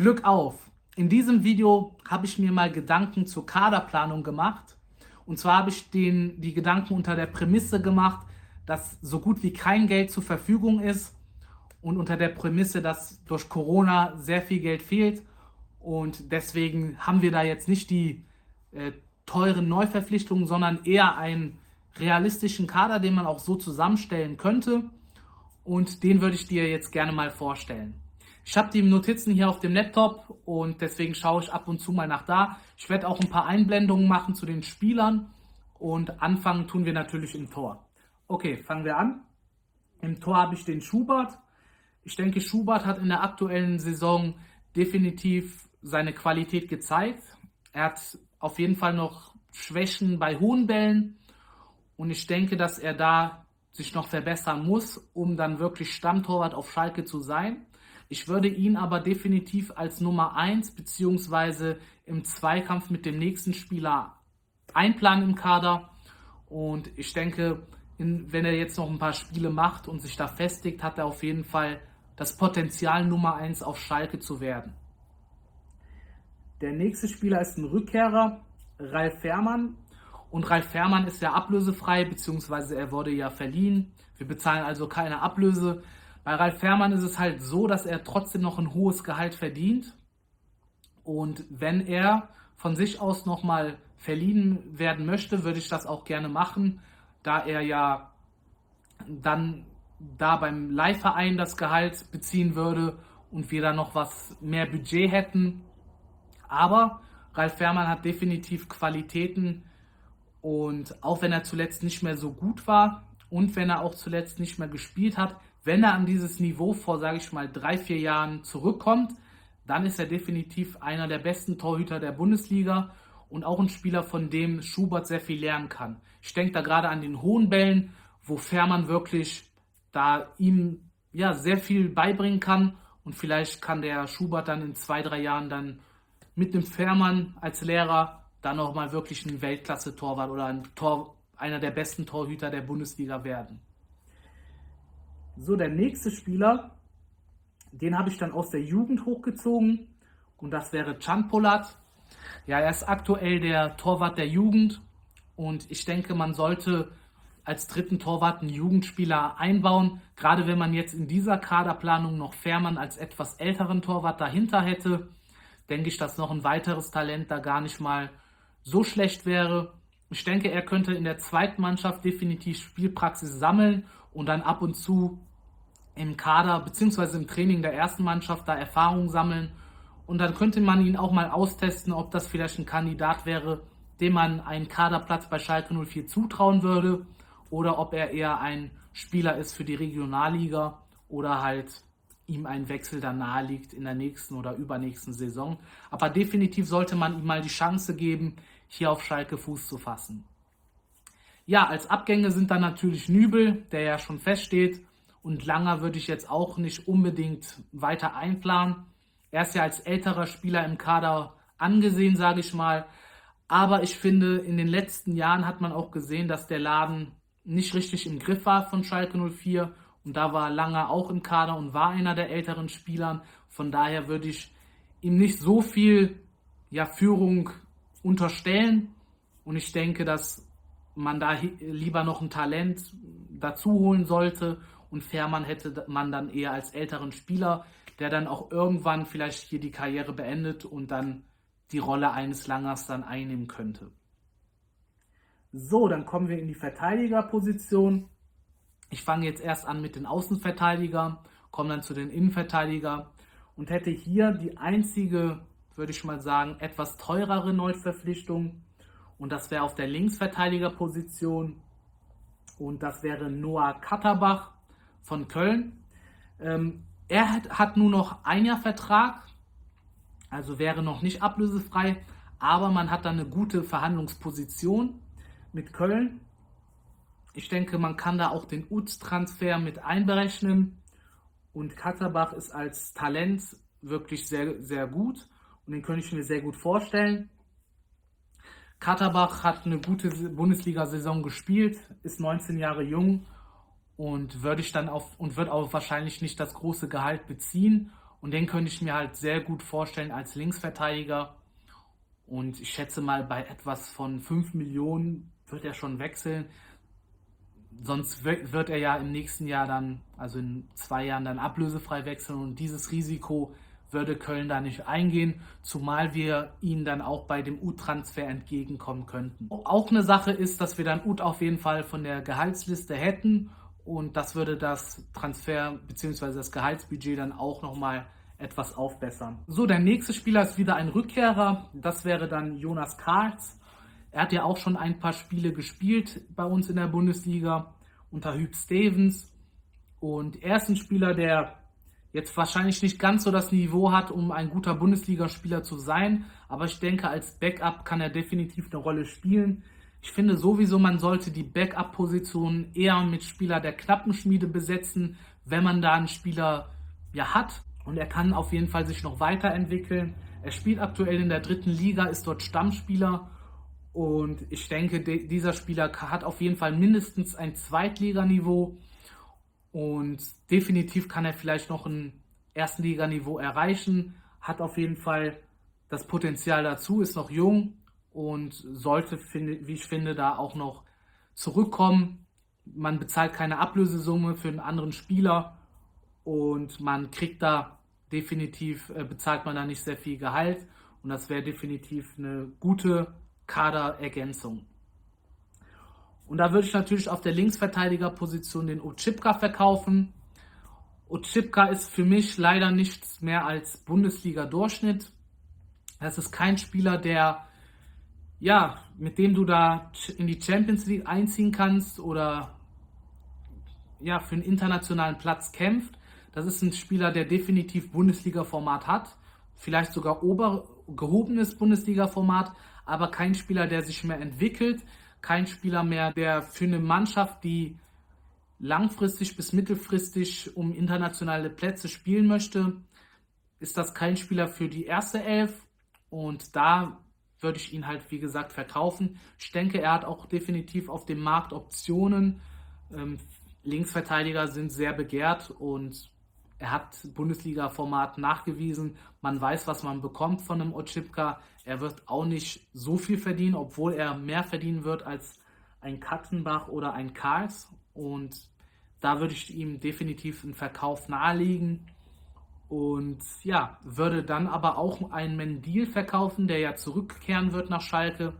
Glück auf! In diesem Video habe ich mir mal Gedanken zur Kaderplanung gemacht. Und zwar habe ich den, die Gedanken unter der Prämisse gemacht, dass so gut wie kein Geld zur Verfügung ist und unter der Prämisse, dass durch Corona sehr viel Geld fehlt. Und deswegen haben wir da jetzt nicht die äh, teuren Neuverpflichtungen, sondern eher einen realistischen Kader, den man auch so zusammenstellen könnte. Und den würde ich dir jetzt gerne mal vorstellen. Ich habe die Notizen hier auf dem Laptop und deswegen schaue ich ab und zu mal nach da. Ich werde auch ein paar Einblendungen machen zu den Spielern und anfangen tun wir natürlich im Tor. Okay, fangen wir an. Im Tor habe ich den Schubert. Ich denke, Schubert hat in der aktuellen Saison definitiv seine Qualität gezeigt. Er hat auf jeden Fall noch Schwächen bei hohen Bällen und ich denke, dass er da sich noch verbessern muss, um dann wirklich Stammtorwart auf Schalke zu sein. Ich würde ihn aber definitiv als Nummer 1 beziehungsweise im Zweikampf mit dem nächsten Spieler einplanen im Kader. Und ich denke, in, wenn er jetzt noch ein paar Spiele macht und sich da festigt, hat er auf jeden Fall das Potenzial, Nummer 1 auf Schalke zu werden. Der nächste Spieler ist ein Rückkehrer, Ralf Fährmann. Und Ralf Fährmann ist ja ablösefrei, beziehungsweise er wurde ja verliehen. Wir bezahlen also keine Ablöse. Bei Ralf Fährmann ist es halt so, dass er trotzdem noch ein hohes Gehalt verdient. Und wenn er von sich aus nochmal verliehen werden möchte, würde ich das auch gerne machen, da er ja dann da beim Leihverein das Gehalt beziehen würde und wir dann noch was mehr Budget hätten. Aber Ralf Fährmann hat definitiv Qualitäten und auch wenn er zuletzt nicht mehr so gut war und wenn er auch zuletzt nicht mehr gespielt hat, wenn er an dieses Niveau vor, sage ich mal, drei, vier Jahren zurückkommt, dann ist er definitiv einer der besten Torhüter der Bundesliga und auch ein Spieler, von dem Schubert sehr viel lernen kann. Ich denke da gerade an den hohen Bällen, wo Fährmann wirklich da ihm ja sehr viel beibringen kann und vielleicht kann der Schubert dann in zwei, drei Jahren dann mit dem Fährmann als Lehrer dann auch mal wirklich ein Weltklasse-Torwart oder ein Tor, einer der besten Torhüter der Bundesliga werden. So, der nächste Spieler, den habe ich dann aus der Jugend hochgezogen und das wäre Can Polat. Ja, er ist aktuell der Torwart der Jugend und ich denke, man sollte als dritten Torwart einen Jugendspieler einbauen. Gerade wenn man jetzt in dieser Kaderplanung noch Fährmann als etwas älteren Torwart dahinter hätte, denke ich, dass noch ein weiteres Talent da gar nicht mal so schlecht wäre. Ich denke, er könnte in der zweiten Mannschaft definitiv Spielpraxis sammeln und dann ab und zu im Kader bzw. im Training der ersten Mannschaft da Erfahrung sammeln. Und dann könnte man ihn auch mal austesten, ob das vielleicht ein Kandidat wäre, dem man einen Kaderplatz bei Schalke 04 zutrauen würde oder ob er eher ein Spieler ist für die Regionalliga oder halt ihm ein Wechsel dann nahe liegt in der nächsten oder übernächsten Saison. Aber definitiv sollte man ihm mal die Chance geben, hier auf Schalke Fuß zu fassen. Ja, als Abgänge sind dann natürlich Nübel, der ja schon feststeht, und Langer würde ich jetzt auch nicht unbedingt weiter einplanen. Er ist ja als älterer Spieler im Kader angesehen, sage ich mal. Aber ich finde, in den letzten Jahren hat man auch gesehen, dass der Laden nicht richtig im Griff war von Schalke 04. Und da war Langer auch im Kader und war einer der älteren Spielern. Von daher würde ich ihm nicht so viel ja, Führung unterstellen. Und ich denke, dass man da lieber noch ein Talent dazu holen sollte und Fährmann hätte man dann eher als älteren Spieler, der dann auch irgendwann vielleicht hier die Karriere beendet und dann die Rolle eines Langers dann einnehmen könnte. So, dann kommen wir in die Verteidigerposition. Ich fange jetzt erst an mit den Außenverteidigern, komme dann zu den Innenverteidigern und hätte hier die einzige, würde ich mal sagen, etwas teurere Neuverpflichtung. Und das wäre auf der Linksverteidigerposition. Und das wäre Noah Katterbach von Köln. Ähm, er hat, hat nur noch ein Jahr Vertrag, also wäre noch nicht ablösefrei, aber man hat dann eine gute Verhandlungsposition mit Köln. Ich denke, man kann da auch den UTS-Transfer mit einberechnen. Und Katterbach ist als Talent wirklich sehr, sehr gut und den könnte ich mir sehr gut vorstellen. Katterbach hat eine gute Bundesliga-Saison gespielt, ist 19 Jahre jung und würde ich dann auf und wird auch wahrscheinlich nicht das große Gehalt beziehen Und den könnte ich mir halt sehr gut vorstellen als Linksverteidiger. Und ich schätze mal, bei etwas von 5 Millionen wird er schon wechseln. Sonst wird er ja im nächsten Jahr dann, also in zwei Jahren, dann ablösefrei wechseln. Und dieses Risiko würde Köln da nicht eingehen, zumal wir ihnen dann auch bei dem U-Transfer entgegenkommen könnten. Auch eine Sache ist, dass wir dann Ut auf jeden Fall von der Gehaltsliste hätten und das würde das Transfer bzw. das Gehaltsbudget dann auch nochmal etwas aufbessern. So, der nächste Spieler ist wieder ein Rückkehrer. Das wäre dann Jonas Karls. Er hat ja auch schon ein paar Spiele gespielt bei uns in der Bundesliga unter Hüb Stevens. Und er ist ein Spieler, der jetzt wahrscheinlich nicht ganz so das Niveau hat, um ein guter Bundesligaspieler zu sein. Aber ich denke, als Backup kann er definitiv eine Rolle spielen. Ich finde sowieso, man sollte die Backup-Position eher mit Spieler der Knappenschmiede besetzen, wenn man da einen Spieler ja hat. Und er kann auf jeden Fall sich noch weiterentwickeln. Er spielt aktuell in der dritten Liga, ist dort Stammspieler. Und ich denke, dieser Spieler hat auf jeden Fall mindestens ein Zweitliganiveau. Und definitiv kann er vielleicht noch ein Erstenliganiveau erreichen. Hat auf jeden Fall das Potenzial dazu, ist noch jung und sollte, wie ich finde, da auch noch zurückkommen. Man bezahlt keine Ablösesumme für einen anderen Spieler und man kriegt da definitiv, äh, bezahlt man da nicht sehr viel Gehalt und das wäre definitiv eine gute Kaderergänzung. Und da würde ich natürlich auf der Linksverteidigerposition den Ochipka verkaufen. Ochipka ist für mich leider nichts mehr als Bundesliga-Durchschnitt. Das ist kein Spieler, der ja, mit dem du da in die Champions League einziehen kannst oder ja, für einen internationalen Platz kämpft. Das ist ein Spieler, der definitiv Bundesliga-Format hat, vielleicht sogar ober gehobenes Bundesliga-Format, aber kein Spieler, der sich mehr entwickelt, kein Spieler mehr, der für eine Mannschaft, die langfristig bis mittelfristig um internationale Plätze spielen möchte, ist das kein Spieler für die erste Elf. Und da würde ich ihn halt, wie gesagt, verkaufen. Ich denke, er hat auch definitiv auf dem Markt Optionen. Ähm, Linksverteidiger sind sehr begehrt und er hat Bundesliga-Format nachgewiesen. Man weiß, was man bekommt von einem Otschipka. Er wird auch nicht so viel verdienen, obwohl er mehr verdienen wird als ein Kattenbach oder ein Karls. Und da würde ich ihm definitiv einen Verkauf nahelegen. Und ja, würde dann aber auch einen Mendil verkaufen, der ja zurückkehren wird nach Schalke.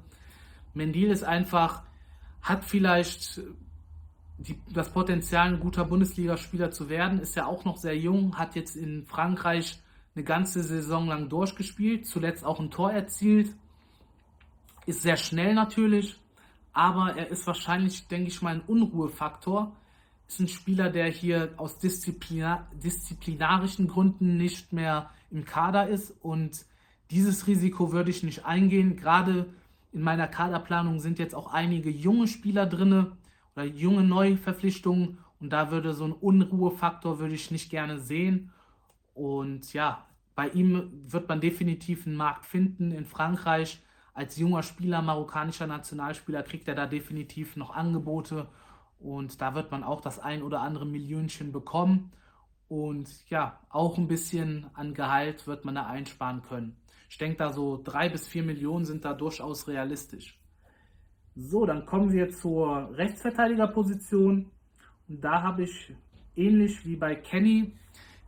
Mendil ist einfach, hat vielleicht die, das Potenzial, ein guter Bundesligaspieler zu werden, ist ja auch noch sehr jung, hat jetzt in Frankreich eine ganze Saison lang durchgespielt, zuletzt auch ein Tor erzielt, ist sehr schnell natürlich, aber er ist wahrscheinlich, denke ich mal, ein Unruhefaktor ist ein Spieler, der hier aus Disziplinar disziplinarischen Gründen nicht mehr im Kader ist und dieses Risiko würde ich nicht eingehen. Gerade in meiner Kaderplanung sind jetzt auch einige junge Spieler drin oder junge Neuverpflichtungen und da würde so ein Unruhefaktor würde ich nicht gerne sehen. Und ja, bei ihm wird man definitiv einen Markt finden in Frankreich. Als junger Spieler, marokkanischer Nationalspieler, kriegt er da definitiv noch Angebote und da wird man auch das ein oder andere Millionchen bekommen. Und ja, auch ein bisschen an Gehalt wird man da einsparen können. Ich denke, da so drei bis vier Millionen sind da durchaus realistisch. So, dann kommen wir zur Rechtsverteidigerposition. Und da habe ich ähnlich wie bei Kenny,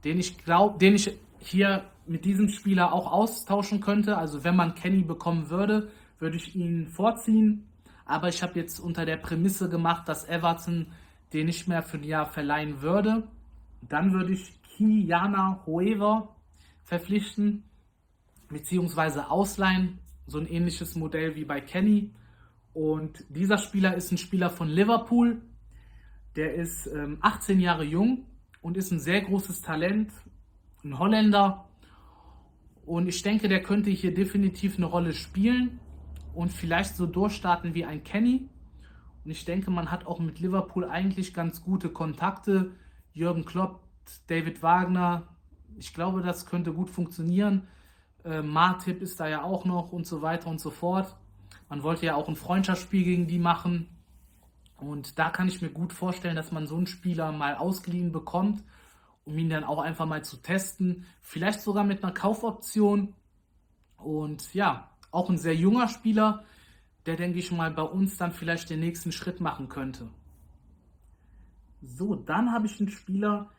den ich glaube, den ich hier mit diesem Spieler auch austauschen könnte. Also wenn man Kenny bekommen würde, würde ich ihn vorziehen. Aber ich habe jetzt unter der Prämisse gemacht, dass Everton den nicht mehr für ein Jahr verleihen würde. Dann würde ich Kiana Hoever verpflichten, beziehungsweise ausleihen. So ein ähnliches Modell wie bei Kenny. Und dieser Spieler ist ein Spieler von Liverpool. Der ist ähm, 18 Jahre jung und ist ein sehr großes Talent, ein Holländer. Und ich denke, der könnte hier definitiv eine Rolle spielen und vielleicht so durchstarten wie ein Kenny. Und ich denke, man hat auch mit Liverpool eigentlich ganz gute Kontakte. Jürgen Klopp, David Wagner, ich glaube, das könnte gut funktionieren. Äh, Martip ist da ja auch noch und so weiter und so fort. Man wollte ja auch ein Freundschaftsspiel gegen die machen. Und da kann ich mir gut vorstellen, dass man so einen Spieler mal ausgeliehen bekommt um ihn dann auch einfach mal zu testen. Vielleicht sogar mit einer Kaufoption. Und ja, auch ein sehr junger Spieler, der, denke ich mal, bei uns dann vielleicht den nächsten Schritt machen könnte. So, dann habe ich einen Spieler,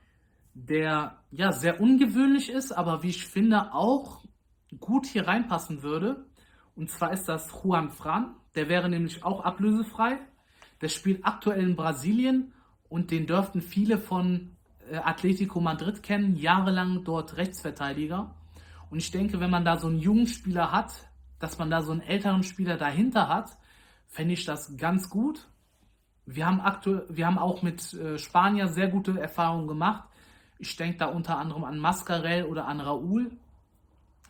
der ja sehr ungewöhnlich ist, aber wie ich finde auch gut hier reinpassen würde. Und zwar ist das Juan Fran. Der wäre nämlich auch ablösefrei. Der spielt aktuell in Brasilien und den dürften viele von äh, Atletico Madrid kennen, jahrelang dort Rechtsverteidiger. Und ich denke, wenn man da so einen jungen Spieler hat, dass man da so einen älteren Spieler dahinter hat, fände ich das ganz gut. Wir haben, wir haben auch mit äh, Spanier sehr gute Erfahrungen gemacht. Ich denke da unter anderem an Mascarell oder an Raúl.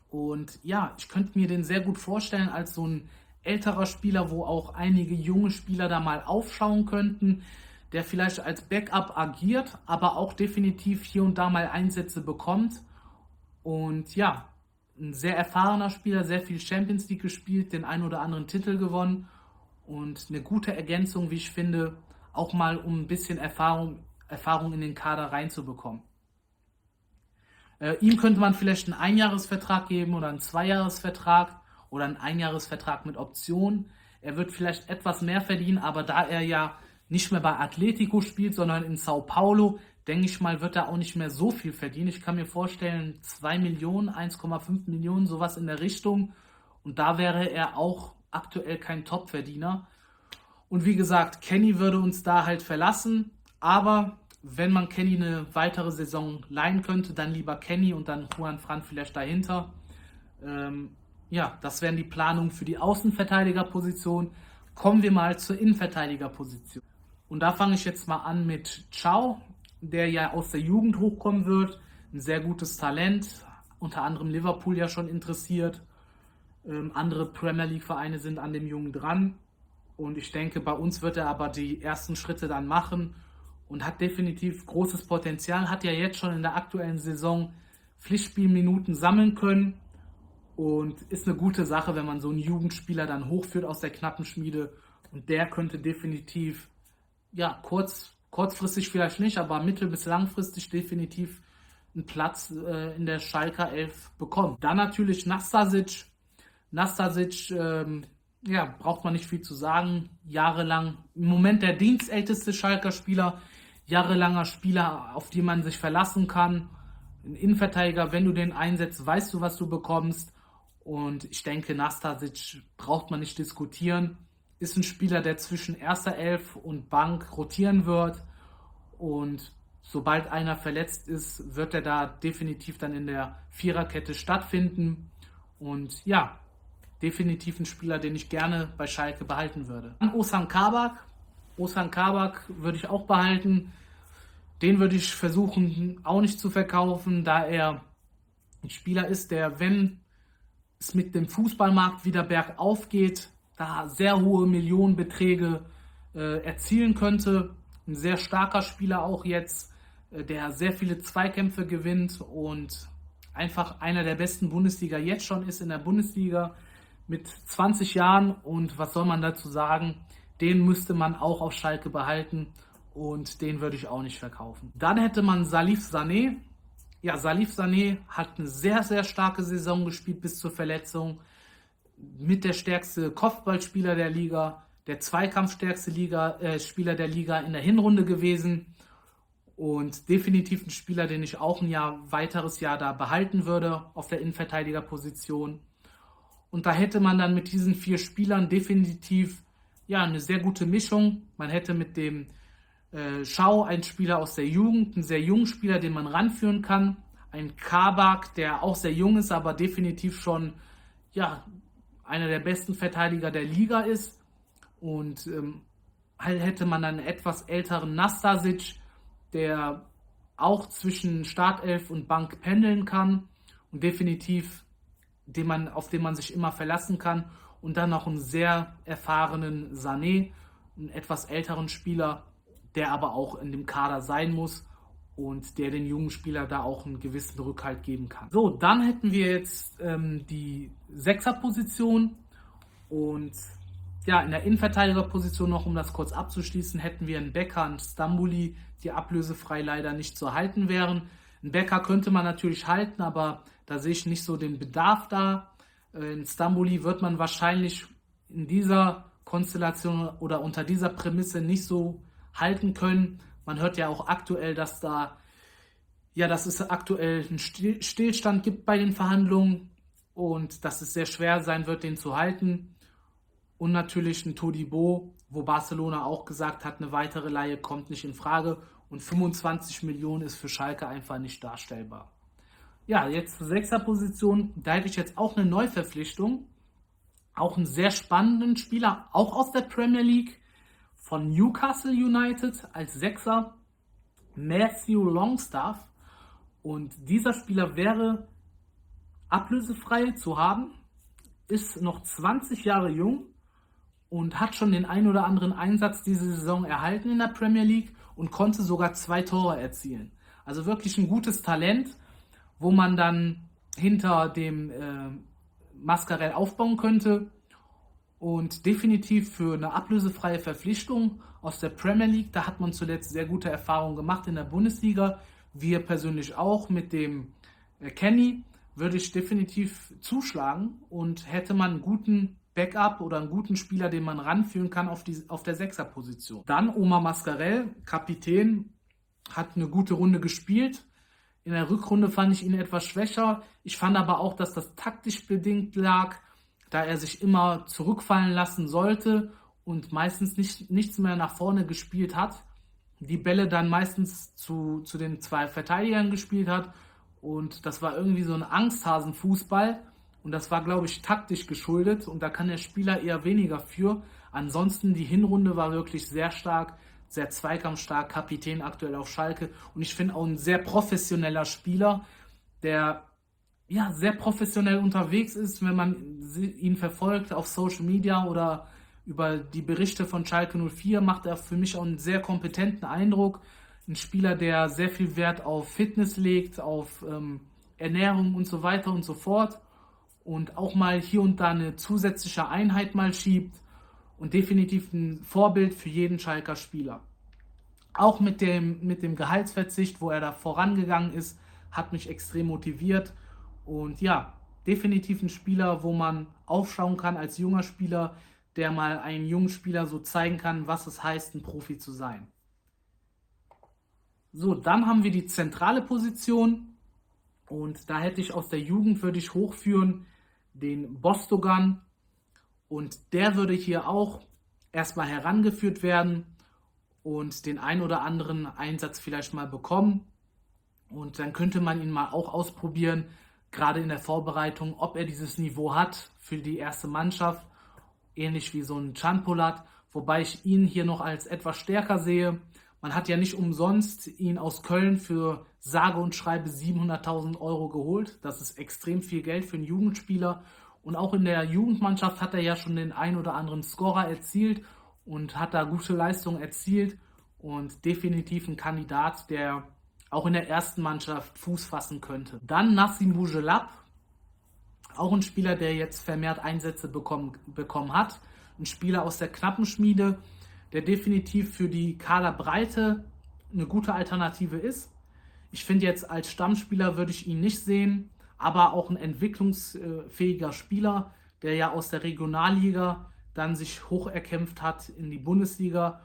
Und ja, ich könnte mir den sehr gut vorstellen als so ein älterer Spieler, wo auch einige junge Spieler da mal aufschauen könnten, der vielleicht als Backup agiert, aber auch definitiv hier und da mal Einsätze bekommt. Und ja, ein sehr erfahrener Spieler, sehr viel Champions League gespielt, den einen oder anderen Titel gewonnen und eine gute Ergänzung, wie ich finde, auch mal um ein bisschen Erfahrung, Erfahrung in den Kader reinzubekommen. Äh, ihm könnte man vielleicht einen Einjahresvertrag geben oder einen Zweijahresvertrag oder einen Einjahresvertrag mit Option. Er wird vielleicht etwas mehr verdienen, aber da er ja nicht mehr bei Atletico spielt, sondern in Sao Paulo, denke ich mal, wird er auch nicht mehr so viel verdienen. Ich kann mir vorstellen, 2 Millionen, 1,5 Millionen, sowas in der Richtung. Und da wäre er auch aktuell kein Top-Verdiener. Und wie gesagt, Kenny würde uns da halt verlassen. Aber wenn man Kenny eine weitere Saison leihen könnte, dann lieber Kenny und dann Juan Fran vielleicht dahinter. Ähm, ja, das wären die Planungen für die Außenverteidigerposition. Kommen wir mal zur Innenverteidigerposition. Und da fange ich jetzt mal an mit Ciao, der ja aus der Jugend hochkommen wird. Ein sehr gutes Talent, unter anderem Liverpool ja schon interessiert. Ähm, andere Premier League-Vereine sind an dem Jungen dran. Und ich denke, bei uns wird er aber die ersten Schritte dann machen und hat definitiv großes Potenzial. Hat ja jetzt schon in der aktuellen Saison Pflichtspielminuten sammeln können. Und ist eine gute Sache, wenn man so einen Jugendspieler dann hochführt aus der knappen Schmiede. Und der könnte definitiv, ja, kurz, kurzfristig vielleicht nicht, aber mittel- bis langfristig definitiv einen Platz äh, in der Schalker 11 bekommen. Dann natürlich Nastasic, Nastasic, ähm, ja, braucht man nicht viel zu sagen. Jahrelang, im Moment der dienstälteste Schalker Spieler, jahrelanger Spieler, auf die man sich verlassen kann. Ein Innenverteidiger, wenn du den einsetzt, weißt du, was du bekommst. Und ich denke, Nastasic braucht man nicht diskutieren. Ist ein Spieler, der zwischen erster Elf und Bank rotieren wird. Und sobald einer verletzt ist, wird er da definitiv dann in der Viererkette stattfinden. Und ja, definitiv ein Spieler, den ich gerne bei Schalke behalten würde. Dann Osan Kabak. Osan Kabak würde ich auch behalten. Den würde ich versuchen auch nicht zu verkaufen, da er ein Spieler ist, der, wenn es mit dem Fußballmarkt wieder bergauf geht, da sehr hohe Millionenbeträge äh, erzielen könnte. Ein sehr starker Spieler auch jetzt, äh, der sehr viele Zweikämpfe gewinnt und einfach einer der besten Bundesliga jetzt schon ist in der Bundesliga mit 20 Jahren und was soll man dazu sagen? Den müsste man auch auf Schalke behalten und den würde ich auch nicht verkaufen. Dann hätte man Salif Sané. Ja, Salif Sané hat eine sehr, sehr starke Saison gespielt bis zur Verletzung. Mit der stärkste Kopfballspieler der Liga, der zweikampfstärkste Liga, äh, Spieler der Liga in der Hinrunde gewesen. Und definitiv ein Spieler, den ich auch ein Jahr, weiteres Jahr da behalten würde auf der Innenverteidigerposition. Und da hätte man dann mit diesen vier Spielern definitiv ja, eine sehr gute Mischung. Man hätte mit dem äh, Schau einen Spieler aus der Jugend, einen sehr jungen Spieler, den man ranführen kann. Ein Kabak, der auch sehr jung ist, aber definitiv schon ja, einer der besten Verteidiger der Liga ist. Und ähm, hätte man einen etwas älteren Nastasic, der auch zwischen Startelf und Bank pendeln kann und definitiv den man, auf den man sich immer verlassen kann. Und dann noch einen sehr erfahrenen Sané, einen etwas älteren Spieler, der aber auch in dem Kader sein muss und der den jungen Spieler da auch einen gewissen Rückhalt geben kann. So, dann hätten wir jetzt ähm, die Sechserposition und ja, in der Innenverteidigerposition noch, um das kurz abzuschließen, hätten wir einen Becker und Stambuli, die ablösefrei leider nicht zu halten wären. Ein Becker könnte man natürlich halten, aber da sehe ich nicht so den Bedarf da. Äh, in Stamboli wird man wahrscheinlich in dieser Konstellation oder unter dieser Prämisse nicht so halten können. Man hört ja auch aktuell, dass da ja, dass es aktuell einen Stillstand gibt bei den Verhandlungen und dass es sehr schwer sein wird, den zu halten. Und natürlich ein Todibo, wo Barcelona auch gesagt hat, eine weitere Leihe kommt nicht in Frage und 25 Millionen ist für Schalke einfach nicht darstellbar. Ja, jetzt zur Sechserposition. Da hätte ich jetzt auch eine Neuverpflichtung. Auch einen sehr spannenden Spieler, auch aus der Premier League von Newcastle United als Sechser, Matthew Longstaff. Und dieser Spieler wäre ablösefrei zu haben, ist noch 20 Jahre jung und hat schon den ein oder anderen Einsatz diese Saison erhalten in der Premier League und konnte sogar zwei Tore erzielen. Also wirklich ein gutes Talent wo man dann hinter dem äh, Mascarell aufbauen könnte. Und definitiv für eine ablösefreie Verpflichtung aus der Premier League, da hat man zuletzt sehr gute Erfahrungen gemacht in der Bundesliga. Wir persönlich auch mit dem äh, Kenny würde ich definitiv zuschlagen und hätte man einen guten Backup oder einen guten Spieler, den man ranführen kann auf, die, auf der Sechserposition. Dann Oma Mascarell, Kapitän, hat eine gute Runde gespielt, in der Rückrunde fand ich ihn etwas schwächer. Ich fand aber auch, dass das taktisch bedingt lag, da er sich immer zurückfallen lassen sollte und meistens nicht, nichts mehr nach vorne gespielt hat. Die Bälle dann meistens zu, zu den zwei Verteidigern gespielt hat. Und das war irgendwie so ein Angsthasenfußball. Und das war, glaube ich, taktisch geschuldet. Und da kann der Spieler eher weniger für. Ansonsten, die Hinrunde war wirklich sehr stark sehr zweikampfstark, Kapitän aktuell auf Schalke und ich finde auch ein sehr professioneller Spieler, der ja sehr professionell unterwegs ist, wenn man ihn verfolgt auf Social Media oder über die Berichte von Schalke 04 macht er für mich auch einen sehr kompetenten Eindruck. Ein Spieler, der sehr viel Wert auf Fitness legt, auf ähm, Ernährung und so weiter und so fort. Und auch mal hier und da eine zusätzliche Einheit mal schiebt und definitiv ein Vorbild für jeden Schalker Spieler. Auch mit dem, mit dem Gehaltsverzicht, wo er da vorangegangen ist, hat mich extrem motiviert. Und ja, definitiv ein Spieler, wo man aufschauen kann als junger Spieler, der mal einen jungen Spieler so zeigen kann, was es heißt, ein Profi zu sein. So, dann haben wir die zentrale Position. Und da hätte ich aus der Jugend, würde ich hochführen, den Bostogan und der würde hier auch erstmal herangeführt werden und den ein oder anderen Einsatz vielleicht mal bekommen. Und dann könnte man ihn mal auch ausprobieren, gerade in der Vorbereitung, ob er dieses Niveau hat für die erste Mannschaft, ähnlich wie so ein Chanpolat, wobei ich ihn hier noch als etwas stärker sehe. Man hat ja nicht umsonst ihn aus Köln für sage und schreibe 700.000 Euro geholt. Das ist extrem viel Geld für einen Jugendspieler. Und auch in der Jugendmannschaft hat er ja schon den ein oder anderen Scorer erzielt und hat da gute Leistungen erzielt und definitiv ein Kandidat, der auch in der ersten Mannschaft Fuß fassen könnte. Dann Nassim Bougelab, auch ein Spieler, der jetzt vermehrt Einsätze bekommen, bekommen hat. Ein Spieler aus der Knappenschmiede, der definitiv für die Kaderbreite eine gute Alternative ist. Ich finde jetzt als Stammspieler würde ich ihn nicht sehen aber auch ein entwicklungsfähiger Spieler, der ja aus der Regionalliga dann sich hoch erkämpft hat in die Bundesliga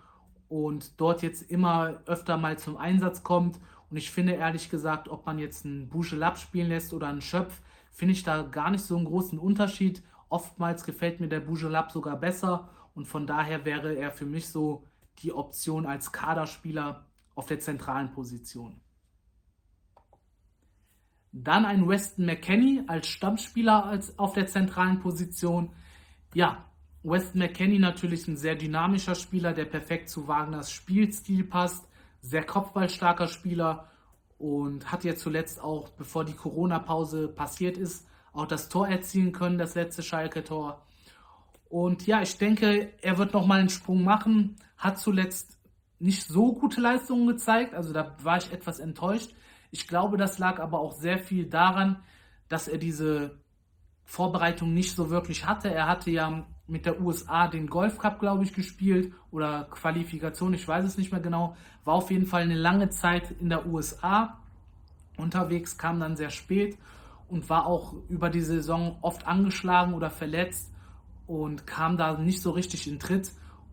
und dort jetzt immer öfter mal zum Einsatz kommt. Und ich finde ehrlich gesagt, ob man jetzt einen Buschelab spielen lässt oder einen Schöpf, finde ich da gar nicht so einen großen Unterschied. Oftmals gefällt mir der Bujelab sogar besser und von daher wäre er für mich so die Option als Kaderspieler auf der zentralen Position. Dann ein Weston McKenney als Stammspieler als auf der zentralen Position. Ja, Weston McKenney natürlich ein sehr dynamischer Spieler, der perfekt zu Wagners Spielstil passt. Sehr kopfballstarker Spieler und hat ja zuletzt auch, bevor die Corona-Pause passiert ist, auch das Tor erzielen können, das letzte Schalke-Tor. Und ja, ich denke, er wird nochmal einen Sprung machen. Hat zuletzt nicht so gute Leistungen gezeigt, also da war ich etwas enttäuscht. Ich glaube, das lag aber auch sehr viel daran, dass er diese Vorbereitung nicht so wirklich hatte. Er hatte ja mit der USA den Golf Cup, glaube ich, gespielt oder Qualifikation, ich weiß es nicht mehr genau. War auf jeden Fall eine lange Zeit in der USA unterwegs, kam dann sehr spät und war auch über die Saison oft angeschlagen oder verletzt und kam da nicht so richtig in Tritt.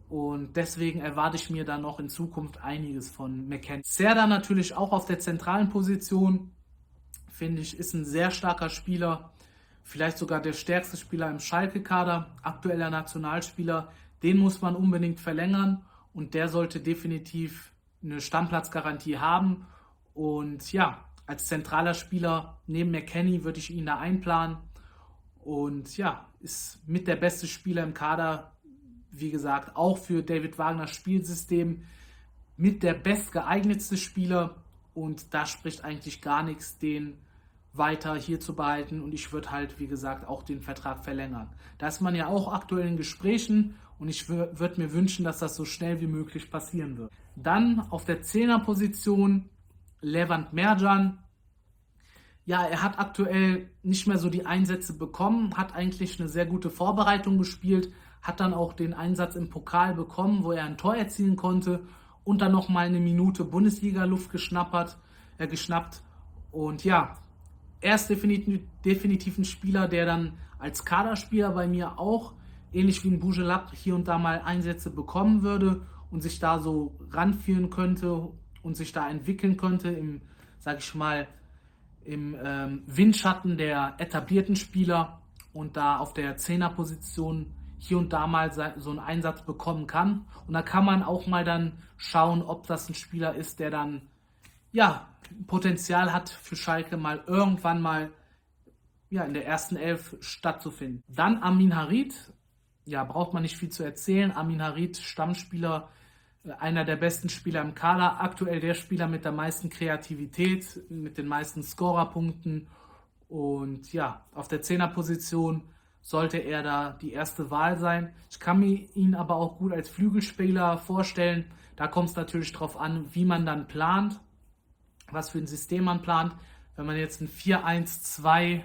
Und deswegen erwarte ich mir da noch in Zukunft einiges von McKenna. Serda natürlich auch auf der zentralen Position, finde ich, ist ein sehr starker Spieler. Vielleicht sogar der stärkste Spieler im Schalke-Kader, aktueller Nationalspieler. Den muss man unbedingt verlängern und der sollte definitiv eine Stammplatzgarantie haben. Und ja, als zentraler Spieler neben McKenny würde ich ihn da einplanen. Und ja, ist mit der beste Spieler im Kader, wie gesagt, auch für David Wagners Spielsystem mit der bestgeeignetste Spieler. Und da spricht eigentlich gar nichts, den weiter hier zu behalten. Und ich würde halt, wie gesagt, auch den Vertrag verlängern. Da ist man ja auch aktuell in Gesprächen und ich würde mir wünschen, dass das so schnell wie möglich passieren wird. Dann auf der Zehnerposition Levant Merjan. Ja, er hat aktuell nicht mehr so die Einsätze bekommen, hat eigentlich eine sehr gute Vorbereitung gespielt, hat dann auch den Einsatz im Pokal bekommen, wo er ein Tor erzielen konnte und dann noch mal eine Minute Bundesliga-Luft äh, geschnappt. Und ja, er ist definitiv, ein Spieler, der dann als Kaderspieler bei mir auch, ähnlich wie ein Bujelab, hier und da mal Einsätze bekommen würde und sich da so ranführen könnte und sich da entwickeln könnte im, sag ich mal, im ähm, Windschatten der etablierten Spieler und da auf der Zehnerposition hier und da mal so einen Einsatz bekommen kann. Und da kann man auch mal dann schauen, ob das ein Spieler ist, der dann ja Potenzial hat für Schalke mal irgendwann mal ja, in der ersten Elf stattzufinden. Dann Amin Harid, ja, braucht man nicht viel zu erzählen. Amin Harid, Stammspieler einer der besten Spieler im Kader, aktuell der Spieler mit der meisten Kreativität, mit den meisten Scorerpunkten. Und ja, auf der Zehnerposition sollte er da die erste Wahl sein. Ich kann mir ihn aber auch gut als Flügelspieler vorstellen. Da kommt es natürlich darauf an, wie man dann plant, was für ein System man plant. Wenn man jetzt ein 4-1-2-3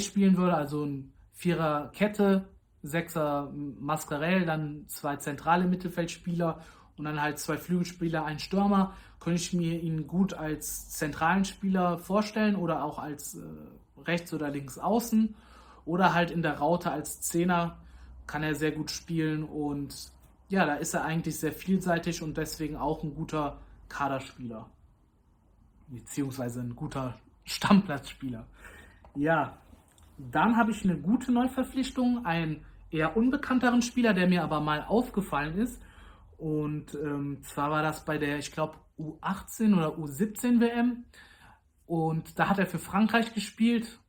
spielen würde, also ein Vierer-Kette, Sechser Mascarell, dann zwei zentrale Mittelfeldspieler und dann halt zwei Flügelspieler, ein Stürmer, könnte ich mir ihn gut als zentralen Spieler vorstellen oder auch als äh, rechts oder links außen oder halt in der Raute als Zehner kann er sehr gut spielen und ja, da ist er eigentlich sehr vielseitig und deswegen auch ein guter Kaderspieler. Beziehungsweise ein guter Stammplatzspieler. Ja, dann habe ich eine gute Neuverpflichtung, ein eher unbekannteren Spieler, der mir aber mal aufgefallen ist. Und ähm, zwar war das bei der, ich glaube, U18 oder U17 WM. Und da hat er für Frankreich gespielt.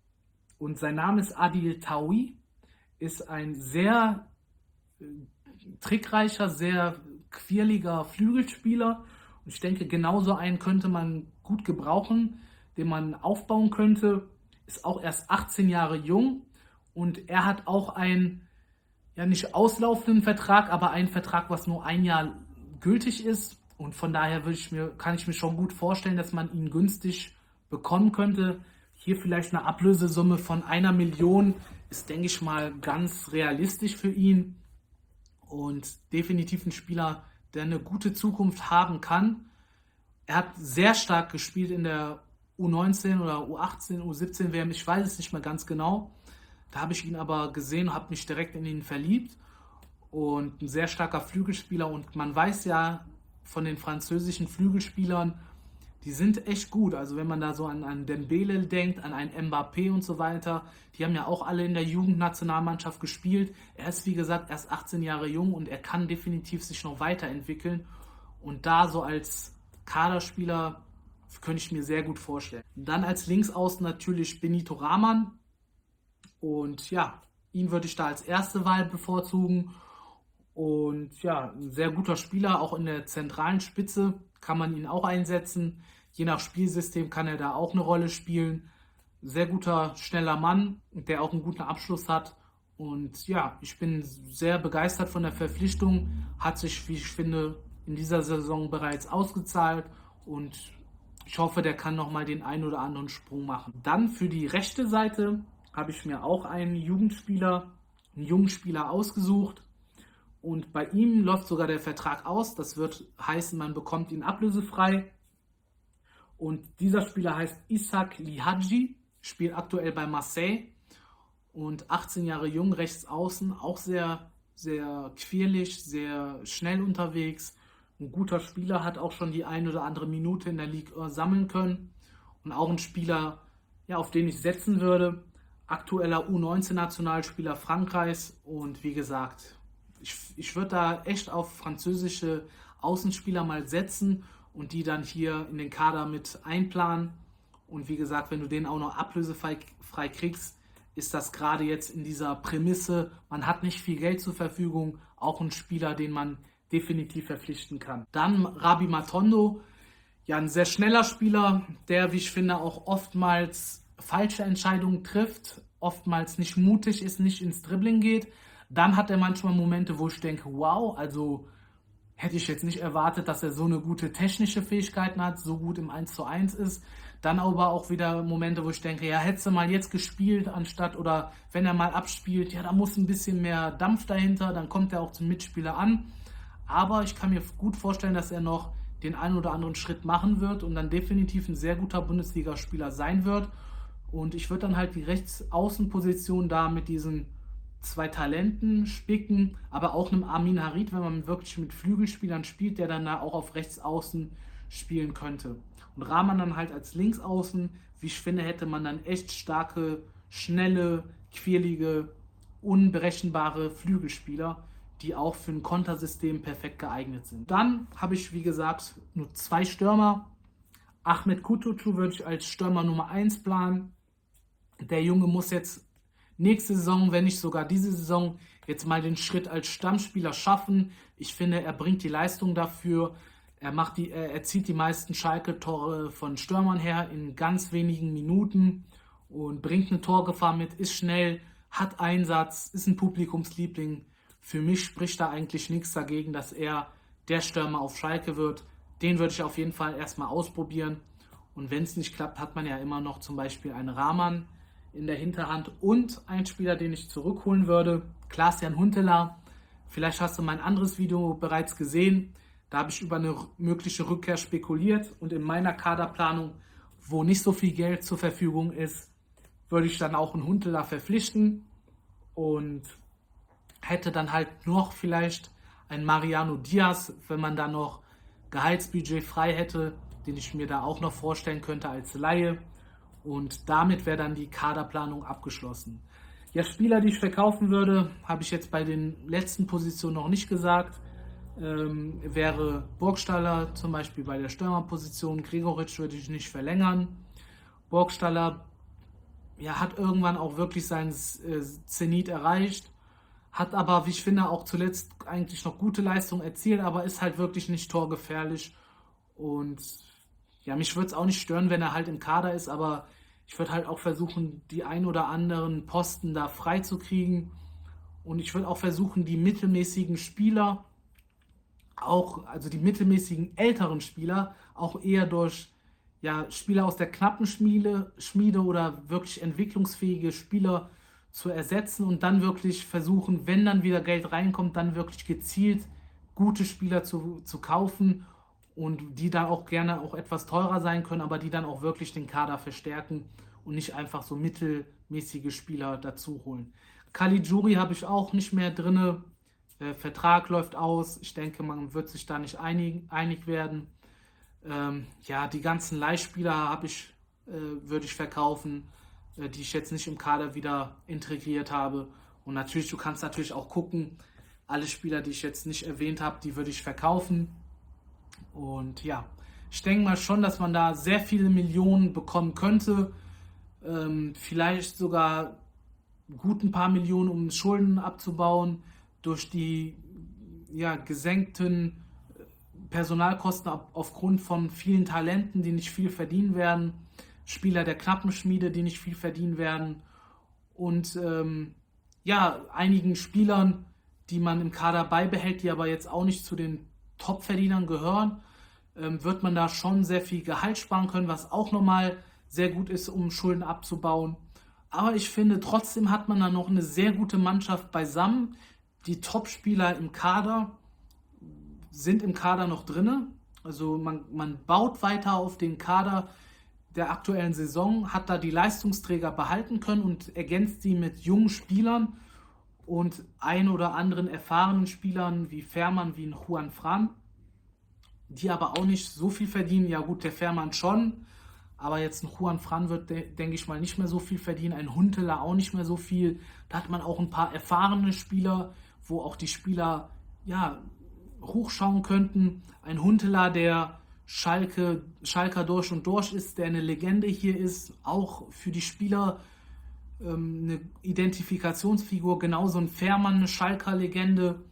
Und sein Name ist Adil Taoui. Ist ein sehr äh, trickreicher, sehr quirliger Flügelspieler. Ich denke, genauso einen könnte man gut gebrauchen, den man aufbauen könnte. Ist auch erst 18 Jahre jung. Und er hat auch ein ja nicht auslaufenden Vertrag, aber einen Vertrag, was nur ein Jahr gültig ist. Und von daher ich mir, kann ich mir schon gut vorstellen, dass man ihn günstig bekommen könnte. Hier vielleicht eine Ablösesumme von einer Million ist, denke ich mal, ganz realistisch für ihn. Und definitiv ein Spieler, der eine gute Zukunft haben kann. Er hat sehr stark gespielt in der U19 oder U18, U17 WM, ich weiß es nicht mehr ganz genau. Da habe ich ihn aber gesehen, habe mich direkt in ihn verliebt und ein sehr starker Flügelspieler und man weiß ja von den französischen Flügelspielern, die sind echt gut. Also wenn man da so an, an Dembele denkt, an einen Mbappé und so weiter, die haben ja auch alle in der Jugendnationalmannschaft gespielt. Er ist wie gesagt erst 18 Jahre jung und er kann definitiv sich noch weiterentwickeln. Und da so als Kaderspieler könnte ich mir sehr gut vorstellen. Dann als Linksaußen natürlich Benito Rahman, und ja, ihn würde ich da als erste Wahl bevorzugen. Und ja, ein sehr guter Spieler, auch in der zentralen Spitze kann man ihn auch einsetzen. Je nach Spielsystem kann er da auch eine Rolle spielen. Sehr guter, schneller Mann, der auch einen guten Abschluss hat. Und ja, ich bin sehr begeistert von der Verpflichtung. Hat sich, wie ich finde, in dieser Saison bereits ausgezahlt. Und ich hoffe, der kann nochmal den einen oder anderen Sprung machen. Dann für die rechte Seite habe ich mir auch einen Jugendspieler, einen jungen Spieler ausgesucht. Und bei ihm läuft sogar der Vertrag aus. Das wird heißen, man bekommt ihn ablösefrei. Und dieser Spieler heißt Isaac Lihaji, spielt aktuell bei Marseille und 18 Jahre jung, rechts außen, auch sehr, sehr quirlig, sehr schnell unterwegs. Ein guter Spieler, hat auch schon die ein oder andere Minute in der Liga sammeln können. Und auch ein Spieler, ja, auf den ich setzen würde. Aktueller U19-Nationalspieler Frankreichs. Und wie gesagt, ich, ich würde da echt auf französische Außenspieler mal setzen und die dann hier in den Kader mit einplanen. Und wie gesagt, wenn du den auch noch ablösefrei frei kriegst, ist das gerade jetzt in dieser Prämisse, man hat nicht viel Geld zur Verfügung, auch ein Spieler, den man definitiv verpflichten kann. Dann Rabi Matondo, ja, ein sehr schneller Spieler, der, wie ich finde, auch oftmals falsche Entscheidungen trifft, oftmals nicht mutig ist, nicht ins Dribbling geht. Dann hat er manchmal Momente, wo ich denke, wow, also hätte ich jetzt nicht erwartet, dass er so eine gute technische Fähigkeiten hat, so gut im 1 zu 1 ist. Dann aber auch wieder Momente, wo ich denke, ja, hätte du mal jetzt gespielt, anstatt oder wenn er mal abspielt, ja, da muss ein bisschen mehr Dampf dahinter, dann kommt er auch zum Mitspieler an. Aber ich kann mir gut vorstellen, dass er noch den einen oder anderen Schritt machen wird und dann definitiv ein sehr guter Bundesligaspieler sein wird. Und ich würde dann halt die Rechtsaußenposition da mit diesen zwei Talenten spicken, aber auch einem Armin Harid, wenn man wirklich mit Flügelspielern spielt, der dann da auch auf Rechtsaußen spielen könnte. Und Rahman dann halt als Linksaußen, wie ich finde, hätte man dann echt starke, schnelle, quirlige, unberechenbare Flügelspieler, die auch für ein Kontersystem perfekt geeignet sind. Dann habe ich, wie gesagt, nur zwei Stürmer. Ahmed Kutucu würde ich als Stürmer Nummer 1 planen. Der Junge muss jetzt nächste Saison, wenn nicht sogar diese Saison, jetzt mal den Schritt als Stammspieler schaffen. Ich finde, er bringt die Leistung dafür. Er, macht die, er zieht die meisten Schalke-Tore von Stürmern her in ganz wenigen Minuten und bringt eine Torgefahr mit, ist schnell, hat Einsatz, ist ein Publikumsliebling. Für mich spricht da eigentlich nichts dagegen, dass er der Stürmer auf Schalke wird. Den würde ich auf jeden Fall erstmal ausprobieren. Und wenn es nicht klappt, hat man ja immer noch zum Beispiel einen Rahman, in der Hinterhand und ein Spieler, den ich zurückholen würde, Klaas-Jan Huntelaar. Vielleicht hast du mein anderes Video bereits gesehen. Da habe ich über eine mögliche Rückkehr spekuliert und in meiner Kaderplanung, wo nicht so viel Geld zur Verfügung ist, würde ich dann auch einen Huntelaar verpflichten und hätte dann halt noch vielleicht einen Mariano Diaz, wenn man da noch Gehaltsbudget frei hätte, den ich mir da auch noch vorstellen könnte als Laie. Und damit wäre dann die Kaderplanung abgeschlossen. Ja, Spieler, die ich verkaufen würde, habe ich jetzt bei den letzten Positionen noch nicht gesagt. Ähm, wäre Burgstaller zum Beispiel bei der Stürmerposition. Gregoritsch würde ich nicht verlängern. Burgstaller ja, hat irgendwann auch wirklich seinen äh, Zenit erreicht. Hat aber, wie ich finde, auch zuletzt eigentlich noch gute Leistung erzielt, aber ist halt wirklich nicht torgefährlich. Und ja, mich würde es auch nicht stören, wenn er halt im Kader ist, aber ich würde halt auch versuchen, die ein oder anderen Posten da frei zu kriegen. Und ich würde auch versuchen, die mittelmäßigen Spieler, auch, also die mittelmäßigen älteren Spieler, auch eher durch ja, Spieler aus der knappen Schmiede, Schmiede oder wirklich entwicklungsfähige Spieler zu ersetzen und dann wirklich versuchen, wenn dann wieder Geld reinkommt, dann wirklich gezielt gute Spieler zu, zu kaufen und die dann auch gerne auch etwas teurer sein können, aber die dann auch wirklich den Kader verstärken und nicht einfach so mittelmäßige Spieler dazu holen. Caligiuri habe ich auch nicht mehr drin. Der Vertrag läuft aus. Ich denke, man wird sich da nicht einig, einig werden. Ähm, ja, die ganzen Leihspieler habe ich, äh, würde ich verkaufen, äh, die ich jetzt nicht im Kader wieder integriert habe. Und natürlich, du kannst natürlich auch gucken, alle Spieler, die ich jetzt nicht erwähnt habe, die würde ich verkaufen und ja, ich denke mal schon, dass man da sehr viele Millionen bekommen könnte. Ähm, vielleicht sogar gut ein paar Millionen, um Schulden abzubauen, durch die ja, gesenkten äh, Personalkosten aufgrund von vielen Talenten, die nicht viel verdienen werden, Spieler der Knappenschmiede, die nicht viel verdienen werden und ähm, ja, einigen Spielern, die man im Kader beibehält, die aber jetzt auch nicht zu den Topverdienern gehören, ähm, wird man da schon sehr viel Gehalt sparen können, was auch nochmal sehr gut ist, um Schulden abzubauen. Aber ich finde, trotzdem hat man da noch eine sehr gute Mannschaft beisammen. Die Topspieler im Kader sind im Kader noch drinne Also man, man baut weiter auf den Kader der aktuellen Saison, hat da die Leistungsträger behalten können und ergänzt sie mit jungen Spielern und ein oder anderen erfahrenen Spielern wie Fährmann, wie ein Juan Fran, die aber auch nicht so viel verdienen. Ja gut, der Fährmann schon, aber jetzt ein Juan Fran wird, denke ich mal, nicht mehr so viel verdienen, ein Huntela auch nicht mehr so viel. Da hat man auch ein paar erfahrene Spieler, wo auch die Spieler ja hochschauen könnten. Ein Huntela, der Schalke, Schalker durch und durch ist, der eine Legende hier ist, auch für die Spieler ähm, eine Identifikationsfigur, genauso ein Fährmann, eine Schalker Legende,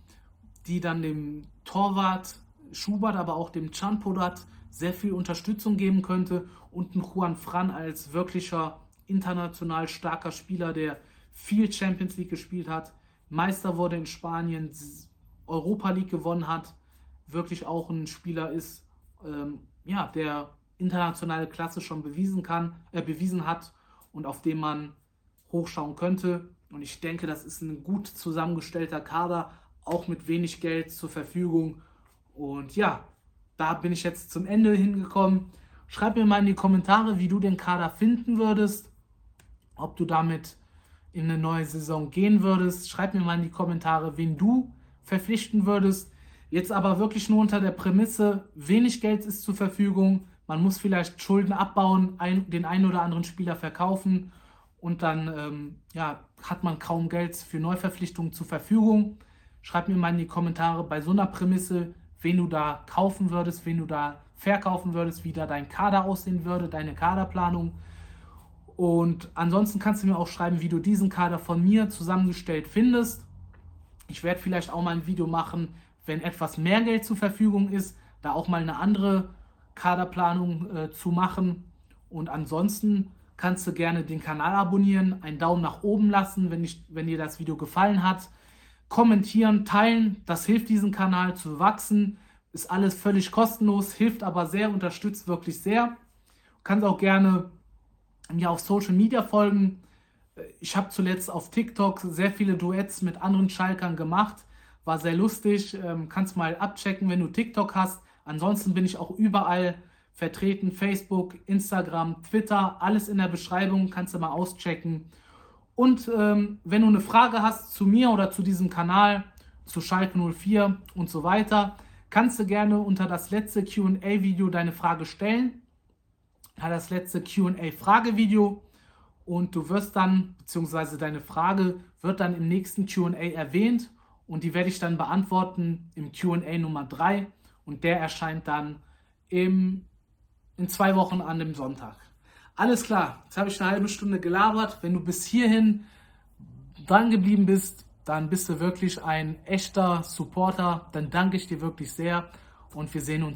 die dann dem Torwart Schubert, aber auch dem Chanpodat sehr viel Unterstützung geben könnte. Und ein Juan Fran als wirklicher international starker Spieler, der viel Champions League gespielt hat, Meister wurde in Spanien, Europa League gewonnen hat, wirklich auch ein Spieler ist, ähm, ja, der internationale Klasse schon bewiesen kann, äh, bewiesen hat und auf dem man hochschauen könnte. Und ich denke, das ist ein gut zusammengestellter Kader, auch mit wenig Geld zur Verfügung. Und ja, da bin ich jetzt zum Ende hingekommen. Schreib mir mal in die Kommentare, wie du den Kader finden würdest, ob du damit in eine neue Saison gehen würdest. Schreib mir mal in die Kommentare, wen du verpflichten würdest. Jetzt aber wirklich nur unter der Prämisse, wenig Geld ist zur Verfügung. Man muss vielleicht Schulden abbauen, ein, den einen oder anderen Spieler verkaufen und dann ähm, ja, hat man kaum Geld für Neuverpflichtungen zur Verfügung. Schreib mir mal in die Kommentare bei so einer Prämisse, wen du da kaufen würdest, wen du da verkaufen würdest, wie da dein Kader aussehen würde, deine Kaderplanung. Und ansonsten kannst du mir auch schreiben, wie du diesen Kader von mir zusammengestellt findest. Ich werde vielleicht auch mal ein Video machen, wenn etwas mehr Geld zur Verfügung ist, da auch mal eine andere Kaderplanung äh, zu machen. Und ansonsten kannst du gerne den Kanal abonnieren, einen Daumen nach oben lassen, wenn, ich, wenn dir das Video gefallen hat. Kommentieren, teilen, das hilft diesem Kanal zu wachsen. Ist alles völlig kostenlos, hilft aber sehr, unterstützt wirklich sehr. Du kannst auch gerne mir auf Social Media folgen. Ich habe zuletzt auf TikTok sehr viele Duets mit anderen Schalkern gemacht. War sehr lustig. Ähm, kannst mal abchecken, wenn du TikTok hast. Ansonsten bin ich auch überall vertreten. Facebook, Instagram, Twitter, alles in der Beschreibung, kannst du mal auschecken. Und ähm, wenn du eine Frage hast zu mir oder zu diesem Kanal, zu Schalke 04 und so weiter, kannst du gerne unter das letzte QA-Video deine Frage stellen. Das letzte QA-Fragevideo. Und du wirst dann, beziehungsweise deine Frage wird dann im nächsten QA erwähnt und die werde ich dann beantworten im QA Nummer 3 und der erscheint dann im in zwei Wochen an dem Sonntag. Alles klar, jetzt habe ich eine halbe Stunde gelabert. Wenn du bis hierhin dran geblieben bist, dann bist du wirklich ein echter Supporter. Dann danke ich dir wirklich sehr und wir sehen uns.